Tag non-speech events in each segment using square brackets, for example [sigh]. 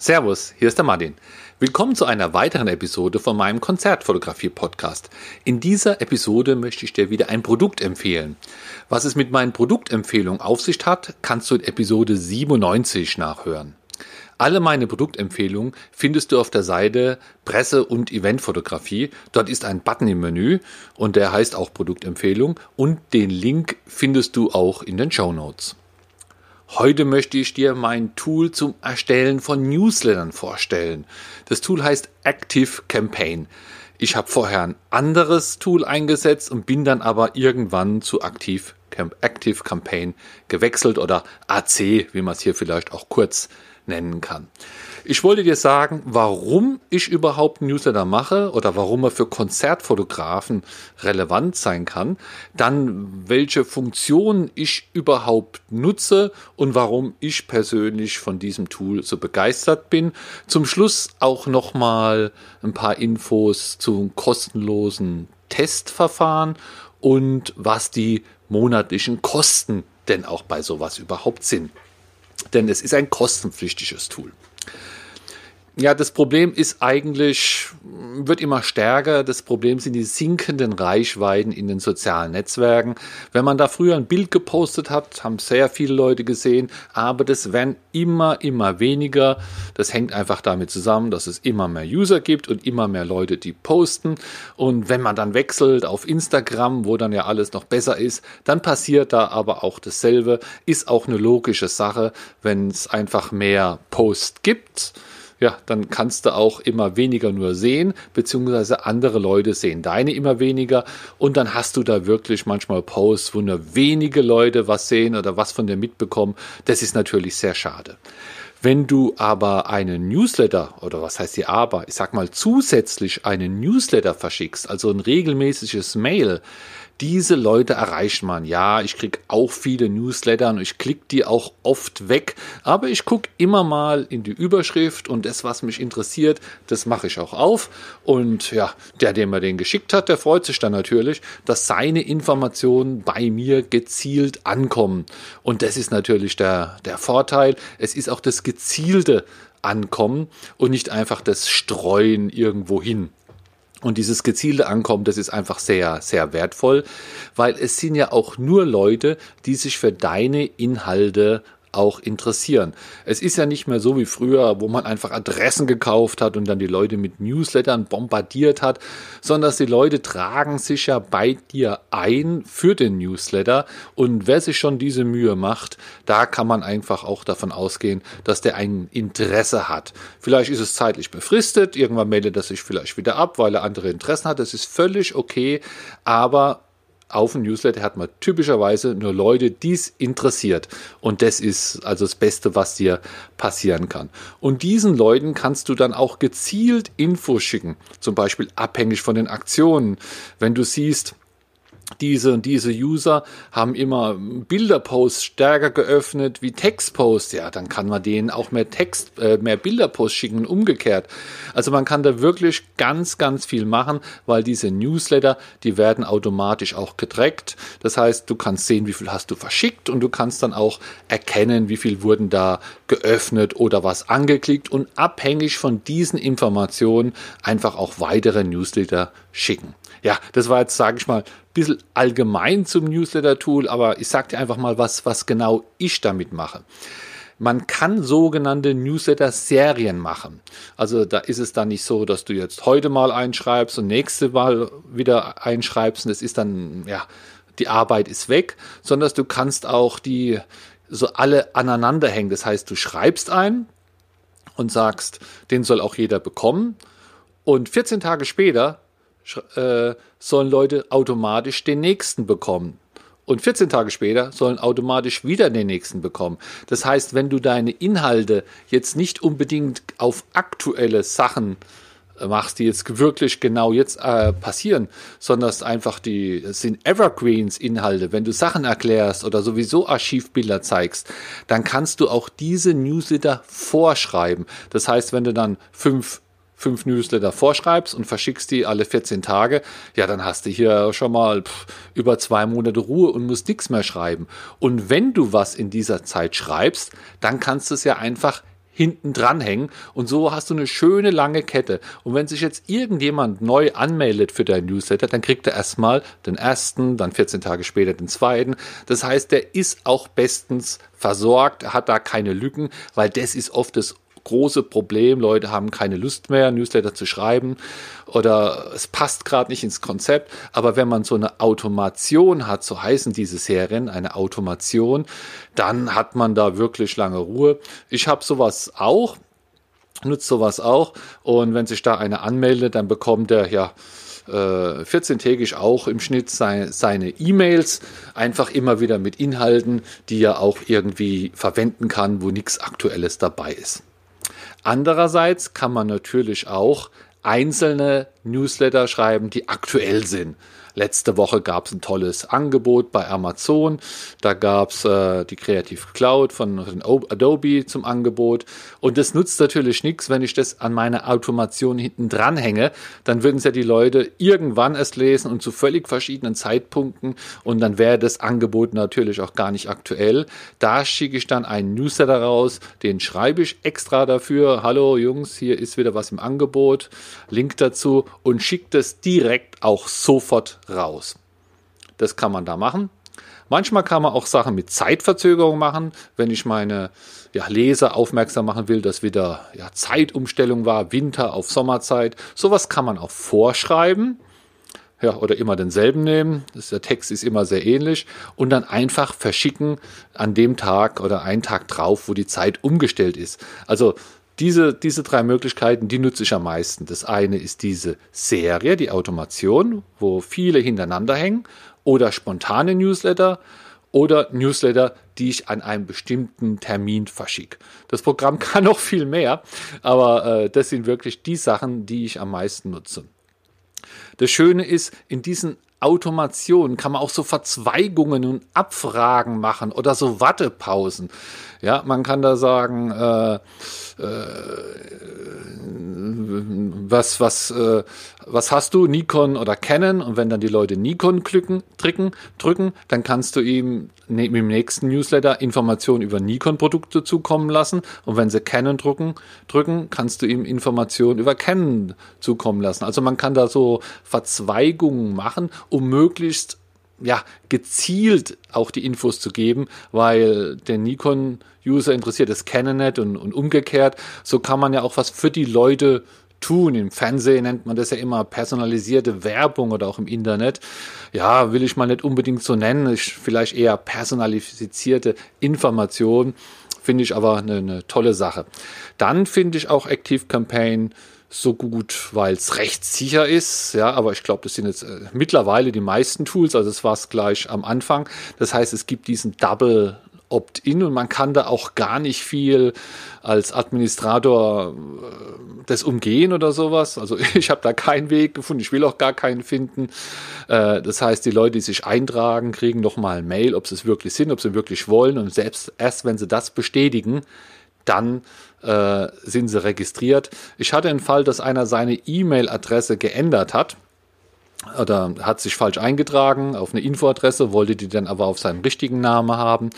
Servus, hier ist der Martin. Willkommen zu einer weiteren Episode von meinem Konzertfotografie-Podcast. In dieser Episode möchte ich dir wieder ein Produkt empfehlen. Was es mit meinen Produktempfehlungen auf sich hat, kannst du in Episode 97 nachhören. Alle meine Produktempfehlungen findest du auf der Seite Presse- und Eventfotografie. Dort ist ein Button im Menü und der heißt auch Produktempfehlung und den Link findest du auch in den Show Notes. Heute möchte ich dir mein Tool zum Erstellen von Newslettern vorstellen. Das Tool heißt Active Campaign. Ich habe vorher ein anderes Tool eingesetzt und bin dann aber irgendwann zu Active, Active Campaign gewechselt oder AC, wie man es hier vielleicht auch kurz nennen kann. Ich wollte dir sagen, warum ich überhaupt Newsletter mache oder warum er für Konzertfotografen relevant sein kann, dann welche Funktionen ich überhaupt nutze und warum ich persönlich von diesem Tool so begeistert bin. Zum Schluss auch nochmal ein paar Infos zum kostenlosen Testverfahren und was die monatlichen Kosten denn auch bei sowas überhaupt sind denn es ist ein kostenpflichtiges Tool. Ja, das Problem ist eigentlich, wird immer stärker. Das Problem sind die sinkenden Reichweiten in den sozialen Netzwerken. Wenn man da früher ein Bild gepostet hat, haben sehr viele Leute gesehen, aber das werden immer, immer weniger. Das hängt einfach damit zusammen, dass es immer mehr User gibt und immer mehr Leute, die posten. Und wenn man dann wechselt auf Instagram, wo dann ja alles noch besser ist, dann passiert da aber auch dasselbe. Ist auch eine logische Sache, wenn es einfach mehr Post gibt ja, dann kannst du auch immer weniger nur sehen, beziehungsweise andere Leute sehen deine immer weniger und dann hast du da wirklich manchmal Posts, wo nur wenige Leute was sehen oder was von dir mitbekommen. Das ist natürlich sehr schade. Wenn du aber einen Newsletter oder was heißt die aber, ich sag mal zusätzlich einen Newsletter verschickst, also ein regelmäßiges Mail, diese Leute erreicht man. Ja, ich kriege auch viele Newsletter und ich klicke die auch oft weg, aber ich gucke immer mal in die Überschrift und das, was mich interessiert, das mache ich auch auf. Und ja, der, der mir den geschickt hat, der freut sich dann natürlich, dass seine Informationen bei mir gezielt ankommen. Und das ist natürlich der, der Vorteil. Es ist auch das gezielte Ankommen und nicht einfach das Streuen irgendwo hin. Und dieses gezielte Ankommen, das ist einfach sehr, sehr wertvoll, weil es sind ja auch nur Leute, die sich für deine Inhalte auch interessieren. Es ist ja nicht mehr so wie früher, wo man einfach Adressen gekauft hat und dann die Leute mit Newslettern bombardiert hat, sondern die Leute tragen sich ja bei dir ein für den Newsletter und wer sich schon diese Mühe macht, da kann man einfach auch davon ausgehen, dass der ein Interesse hat. Vielleicht ist es zeitlich befristet, irgendwann meldet er sich vielleicht wieder ab, weil er andere Interessen hat, das ist völlig okay, aber auf dem Newsletter hat man typischerweise nur Leute, die es interessiert. Und das ist also das Beste, was dir passieren kann. Und diesen Leuten kannst du dann auch gezielt Infos schicken. Zum Beispiel abhängig von den Aktionen. Wenn du siehst, diese und diese User haben immer Bilderposts stärker geöffnet wie Textposts. Ja, dann kann man denen auch mehr Text, äh, mehr Bilderposts schicken und umgekehrt. Also man kann da wirklich ganz, ganz viel machen, weil diese Newsletter, die werden automatisch auch getrackt. Das heißt, du kannst sehen, wie viel hast du verschickt und du kannst dann auch erkennen, wie viel wurden da geöffnet oder was angeklickt und abhängig von diesen Informationen einfach auch weitere Newsletter schicken. Ja, das war jetzt, sage ich mal, ein bisschen allgemein zum Newsletter-Tool, aber ich sage dir einfach mal, was, was genau ich damit mache. Man kann sogenannte Newsletter-Serien machen. Also da ist es dann nicht so, dass du jetzt heute mal einschreibst und nächste Mal wieder einschreibst und es ist dann, ja, die Arbeit ist weg, sondern du kannst auch die so alle aneinander hängen. Das heißt, du schreibst ein und sagst, den soll auch jeder bekommen. Und 14 Tage später äh, sollen Leute automatisch den nächsten bekommen. Und 14 Tage später sollen automatisch wieder den nächsten bekommen. Das heißt, wenn du deine Inhalte jetzt nicht unbedingt auf aktuelle Sachen äh, machst, die jetzt wirklich genau jetzt äh, passieren, sondern es einfach die es sind Evergreens Inhalte. Wenn du Sachen erklärst oder sowieso Archivbilder zeigst, dann kannst du auch diese Newsletter vorschreiben. Das heißt, wenn du dann fünf fünf Newsletter vorschreibst und verschickst die alle 14 Tage, ja, dann hast du hier schon mal pff, über zwei Monate Ruhe und musst nichts mehr schreiben. Und wenn du was in dieser Zeit schreibst, dann kannst du es ja einfach hinten dranhängen und so hast du eine schöne lange Kette. Und wenn sich jetzt irgendjemand neu anmeldet für dein Newsletter, dann kriegt er erstmal den ersten, dann 14 Tage später den zweiten. Das heißt, der ist auch bestens versorgt, hat da keine Lücken, weil das ist oft das große Problem. Leute haben keine Lust mehr, Newsletter zu schreiben oder es passt gerade nicht ins Konzept. Aber wenn man so eine Automation hat, so heißen diese Serien, eine Automation, dann hat man da wirklich lange Ruhe. Ich habe sowas auch, nutze sowas auch. Und wenn sich da einer anmeldet, dann bekommt er ja 14-tägig äh, auch im Schnitt seine, seine E-Mails, einfach immer wieder mit Inhalten, die er auch irgendwie verwenden kann, wo nichts Aktuelles dabei ist. Andererseits kann man natürlich auch einzelne Newsletter schreiben, die aktuell sind. Letzte Woche gab es ein tolles Angebot bei Amazon. Da gab es äh, die Creative Cloud von, von Adobe zum Angebot. Und das nutzt natürlich nichts, wenn ich das an meine Automation hinten dran hänge. Dann würden es ja die Leute irgendwann erst lesen und zu völlig verschiedenen Zeitpunkten. Und dann wäre das Angebot natürlich auch gar nicht aktuell. Da schicke ich dann einen Newsletter raus, den schreibe ich extra dafür. Hallo Jungs, hier ist wieder was im Angebot. Link dazu und schicke das direkt auch sofort raus. Das kann man da machen. Manchmal kann man auch Sachen mit Zeitverzögerung machen, wenn ich meine ja, Leser aufmerksam machen will, dass wieder ja, Zeitumstellung war, Winter auf Sommerzeit. Sowas kann man auch vorschreiben. Ja, oder immer denselben nehmen. Der Text ist immer sehr ähnlich. Und dann einfach verschicken an dem Tag oder einen Tag drauf, wo die Zeit umgestellt ist. Also diese, diese drei Möglichkeiten, die nutze ich am meisten. Das eine ist diese Serie, die Automation, wo viele hintereinander hängen, oder spontane Newsletter oder Newsletter, die ich an einem bestimmten Termin verschicke. Das Programm [laughs] kann noch viel mehr, aber äh, das sind wirklich die Sachen, die ich am meisten nutze. Das Schöne ist, in diesen Automation kann man auch so Verzweigungen und Abfragen machen oder so Wattepausen. Ja, man kann da sagen, äh, äh, was, was, äh, was hast du, Nikon oder Canon? Und wenn dann die Leute Nikon klicken, drücken, drücken, dann kannst du ihm ne, im nächsten Newsletter Informationen über Nikon-Produkte zukommen lassen. Und wenn sie Canon drücken, drücken, kannst du ihm Informationen über Canon zukommen lassen. Also man kann da so Verzweigungen machen, um möglichst ja, gezielt auch die Infos zu geben, weil der Nikon-User interessiert das Canon nicht und, und umgekehrt. So kann man ja auch was für die Leute tun. Im Fernsehen nennt man das ja immer personalisierte Werbung oder auch im Internet. Ja, will ich mal nicht unbedingt so nennen, ist vielleicht eher personalisierte Information, finde ich aber eine, eine tolle Sache. Dann finde ich auch Active Campaign so gut, weil es rechtssicher ist. Ja, aber ich glaube, das sind jetzt äh, mittlerweile die meisten Tools. Also es war es gleich am Anfang. Das heißt, es gibt diesen Double Opt-in und man kann da auch gar nicht viel als Administrator äh, das umgehen oder sowas. Also [laughs] ich habe da keinen Weg gefunden, ich will auch gar keinen finden. Äh, das heißt, die Leute, die sich eintragen, kriegen nochmal ein Mail, ob sie es wirklich sind, ob sie wirklich wollen und selbst erst, wenn sie das bestätigen, dann äh, sind sie registriert. Ich hatte einen Fall, dass einer seine E-Mail-Adresse geändert hat oder hat sich falsch eingetragen auf eine Infoadresse, wollte die dann aber auf seinen richtigen Namen haben.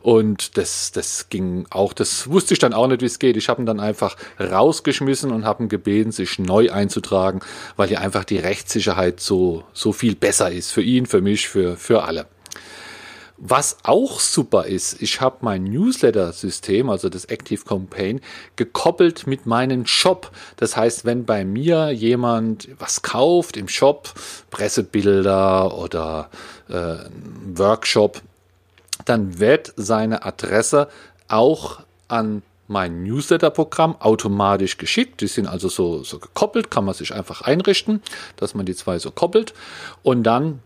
Und das, das ging auch, das wusste ich dann auch nicht, wie es geht. Ich habe ihn dann einfach rausgeschmissen und habe ihn gebeten, sich neu einzutragen, weil hier einfach die Rechtssicherheit so, so viel besser ist. Für ihn, für mich, für, für alle. Was auch super ist, ich habe mein Newsletter-System, also das Active Campaign, gekoppelt mit meinem Shop. Das heißt, wenn bei mir jemand was kauft im Shop, Pressebilder oder äh, Workshop, dann wird seine Adresse auch an mein Newsletter-Programm automatisch geschickt. Die sind also so, so gekoppelt, kann man sich einfach einrichten, dass man die zwei so koppelt. Und dann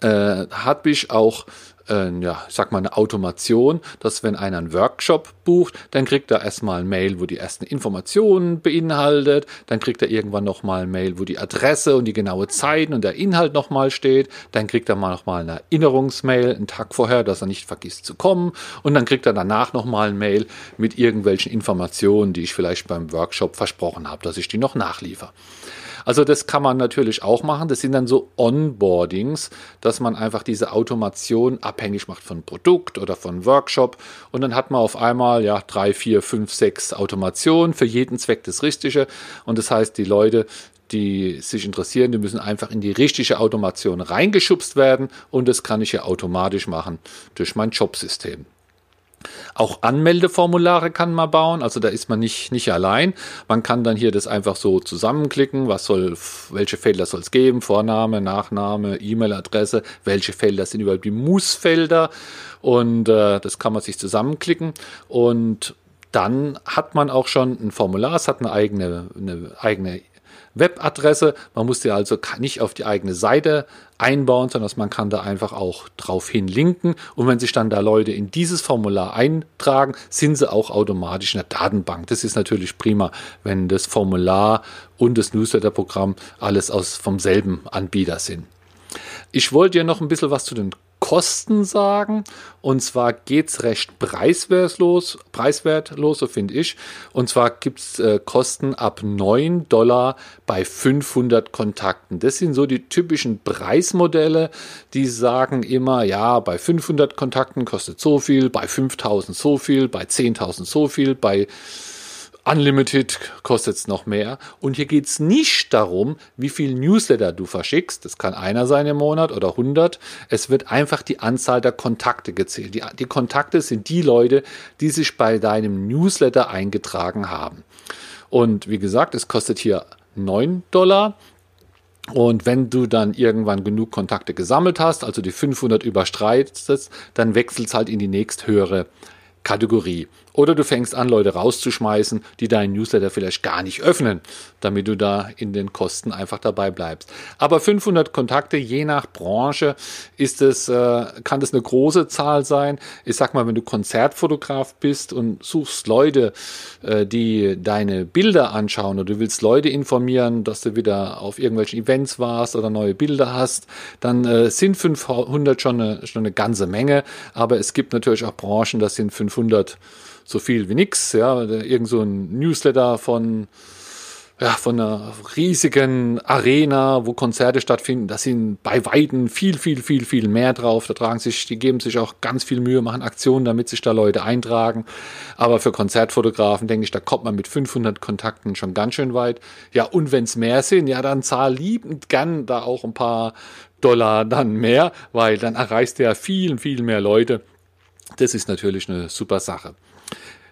äh, ich auch äh, ja, ich sag mal eine Automation, dass wenn einer einen Workshop bucht, dann kriegt er erstmal ein Mail, wo die ersten Informationen beinhaltet, dann kriegt er irgendwann nochmal ein Mail, wo die Adresse und die genaue Zeit und der Inhalt nochmal steht, dann kriegt er mal nochmal eine Erinnerungsmail einen Tag vorher, dass er nicht vergisst zu kommen. Und dann kriegt er danach nochmal ein Mail mit irgendwelchen Informationen, die ich vielleicht beim Workshop versprochen habe, dass ich die noch nachliefere. Also das kann man natürlich auch machen. Das sind dann so Onboardings, dass man einfach diese Automation abhängig macht von Produkt oder von Workshop und dann hat man auf einmal ja drei, vier, fünf, sechs Automationen für jeden Zweck das Richtige und das heißt, die Leute die sich interessieren, die müssen einfach in die richtige Automation reingeschubst werden und das kann ich ja automatisch machen durch mein Jobsystem. Auch Anmeldeformulare kann man bauen, also da ist man nicht, nicht allein. Man kann dann hier das einfach so zusammenklicken, was soll, welche Felder soll es geben, Vorname, Nachname, E-Mail-Adresse, welche Felder sind überhaupt die Muss-Felder und äh, das kann man sich zusammenklicken und dann hat man auch schon ein Formular, es hat eine eigene, eine eigene Webadresse. Man muss die also nicht auf die eigene Seite einbauen, sondern man kann da einfach auch drauf hin linken. Und wenn sich dann da Leute in dieses Formular eintragen, sind sie auch automatisch in der Datenbank. Das ist natürlich prima, wenn das Formular und das Newsletter-Programm alles aus vom selben Anbieter sind. Ich wollte dir noch ein bisschen was zu den Kosten sagen. Und zwar geht es recht preiswertlos, preiswertlos, so finde ich. Und zwar gibt es äh, Kosten ab 9 Dollar bei 500 Kontakten. Das sind so die typischen Preismodelle, die sagen immer, ja, bei 500 Kontakten kostet so viel, bei 5000 so viel, bei 10.000 so viel, bei Unlimited kostet es noch mehr. Und hier geht es nicht darum, wie viel Newsletter du verschickst. Das kann einer sein im Monat oder 100. Es wird einfach die Anzahl der Kontakte gezählt. Die, die Kontakte sind die Leute, die sich bei deinem Newsletter eingetragen haben. Und wie gesagt, es kostet hier 9 Dollar. Und wenn du dann irgendwann genug Kontakte gesammelt hast, also die 500 überstreitest, dann wechselt es halt in die nächsthöhere Kategorie. Oder du fängst an, Leute rauszuschmeißen, die deinen Newsletter vielleicht gar nicht öffnen, damit du da in den Kosten einfach dabei bleibst. Aber 500 Kontakte, je nach Branche, ist es, äh, kann das eine große Zahl sein. Ich sag mal, wenn du Konzertfotograf bist und suchst Leute, äh, die deine Bilder anschauen oder du willst Leute informieren, dass du wieder auf irgendwelchen Events warst oder neue Bilder hast, dann äh, sind 500 schon eine, schon eine ganze Menge. Aber es gibt natürlich auch Branchen, das sind 500 so viel wie nix. Ja, irgend so ein Newsletter von ja, von einer riesigen Arena, wo Konzerte stattfinden, da sind bei Weitem viel, viel, viel, viel mehr drauf. Da tragen sich, die geben sich auch ganz viel Mühe, machen Aktionen, damit sich da Leute eintragen. Aber für Konzertfotografen denke ich, da kommt man mit 500 Kontakten schon ganz schön weit. Ja, und wenn es mehr sind, ja, dann zahl liebend gern da auch ein paar Dollar dann mehr, weil dann erreichst du ja viel, viel mehr Leute. Das ist natürlich eine super Sache.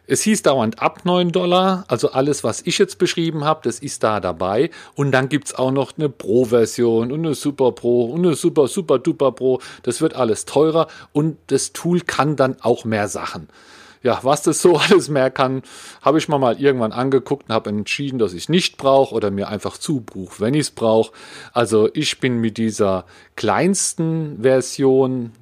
Es hieß dauernd ab 9 Dollar, also alles, was ich jetzt beschrieben habe, das ist da dabei. Und dann gibt's auch noch eine Pro-Version und eine Super Pro und eine Super, Super, Duper Pro. Das wird alles teurer und das Tool kann dann auch mehr Sachen. Ja, was das so [laughs] alles mehr kann, habe ich mir mal irgendwann angeguckt und habe entschieden, dass ich nicht brauche oder mir einfach zubuche, wenn ich es brauche. Also ich bin mit dieser kleinsten Version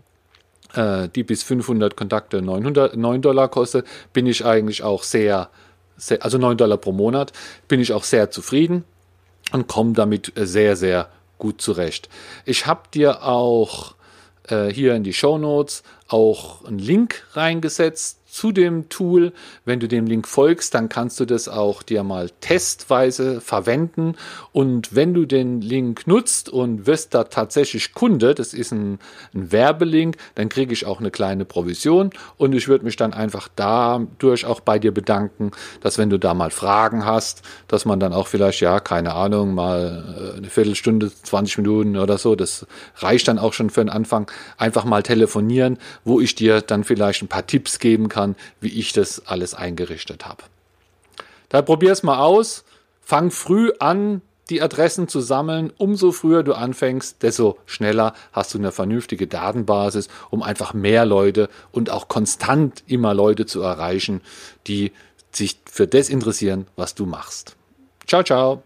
äh, die bis 500 Kontakte 900, 9 Dollar kostet, bin ich eigentlich auch sehr, sehr, also 9 Dollar pro Monat, bin ich auch sehr zufrieden und komme damit sehr, sehr gut zurecht. Ich habe dir auch äh, hier in die Show Notes auch einen Link reingesetzt zu dem Tool. Wenn du dem Link folgst, dann kannst du das auch dir mal testweise verwenden. Und wenn du den Link nutzt und wirst da tatsächlich Kunde, das ist ein, ein Werbelink, dann kriege ich auch eine kleine Provision. Und ich würde mich dann einfach dadurch auch bei dir bedanken, dass wenn du da mal Fragen hast, dass man dann auch vielleicht, ja, keine Ahnung, mal äh, eine Viertelstunde, 20 Minuten oder so, das reicht dann auch schon für den Anfang, einfach mal telefonieren, wo ich dir dann vielleicht ein paar Tipps geben kann kann, wie ich das alles eingerichtet habe. Da probier es mal aus. Fang früh an, die Adressen zu sammeln. Umso früher du anfängst, desto schneller hast du eine vernünftige Datenbasis, um einfach mehr Leute und auch konstant immer Leute zu erreichen, die sich für das interessieren, was du machst. Ciao, ciao.